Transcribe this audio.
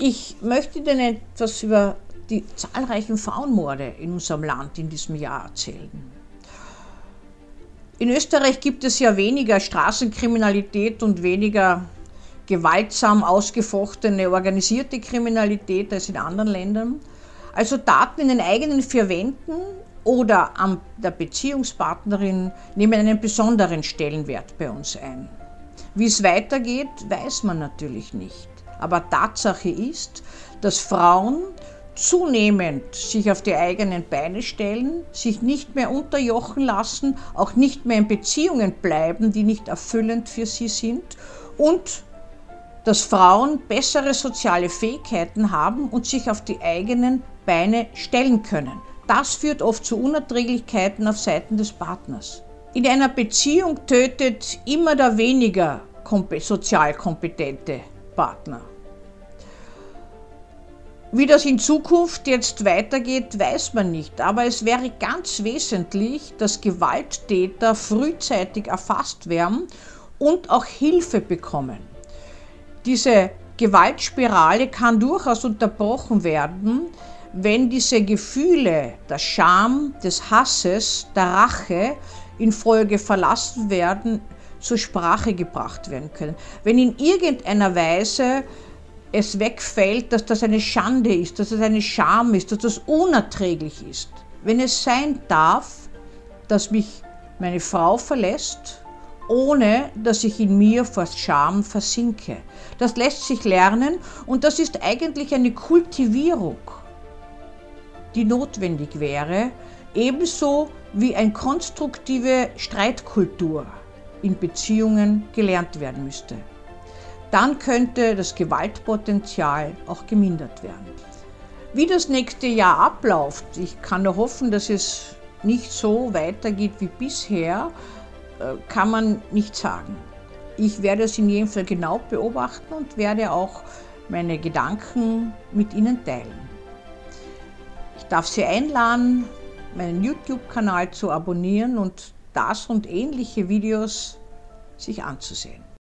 Ich möchte Ihnen etwas über die zahlreichen Frauenmorde in unserem Land in diesem Jahr erzählen. In Österreich gibt es ja weniger Straßenkriminalität und weniger gewaltsam ausgefochtene organisierte Kriminalität als in anderen Ländern. Also Daten in den eigenen vier Wänden oder an der Beziehungspartnerin nehmen einen besonderen Stellenwert bei uns ein. Wie es weitergeht, weiß man natürlich nicht. Aber Tatsache ist, dass Frauen zunehmend sich auf die eigenen Beine stellen, sich nicht mehr unterjochen lassen, auch nicht mehr in Beziehungen bleiben, die nicht erfüllend für sie sind und dass Frauen bessere soziale Fähigkeiten haben und sich auf die eigenen Beine stellen können. Das führt oft zu Unerträglichkeiten auf Seiten des Partners. In einer Beziehung tötet immer der weniger sozial kompetente Partner. Wie das in Zukunft jetzt weitergeht, weiß man nicht, aber es wäre ganz wesentlich, dass Gewalttäter frühzeitig erfasst werden und auch Hilfe bekommen. Diese Gewaltspirale kann durchaus unterbrochen werden, wenn diese Gefühle der Scham, des Hasses, der Rache infolge verlassen werden, zur Sprache gebracht werden können. Wenn in irgendeiner Weise es wegfällt, dass das eine Schande ist, dass es eine Scham ist, dass das unerträglich ist. Wenn es sein darf, dass mich meine Frau verlässt, ohne dass ich in mir vor Scham versinke. Das lässt sich lernen und das ist eigentlich eine Kultivierung, die notwendig wäre, ebenso wie eine konstruktive Streitkultur in Beziehungen gelernt werden müsste dann könnte das Gewaltpotenzial auch gemindert werden. Wie das nächste Jahr abläuft, ich kann nur hoffen, dass es nicht so weitergeht wie bisher, äh, kann man nicht sagen. Ich werde es in jedem Fall genau beobachten und werde auch meine Gedanken mit Ihnen teilen. Ich darf Sie einladen, meinen YouTube-Kanal zu abonnieren und das und ähnliche Videos sich anzusehen.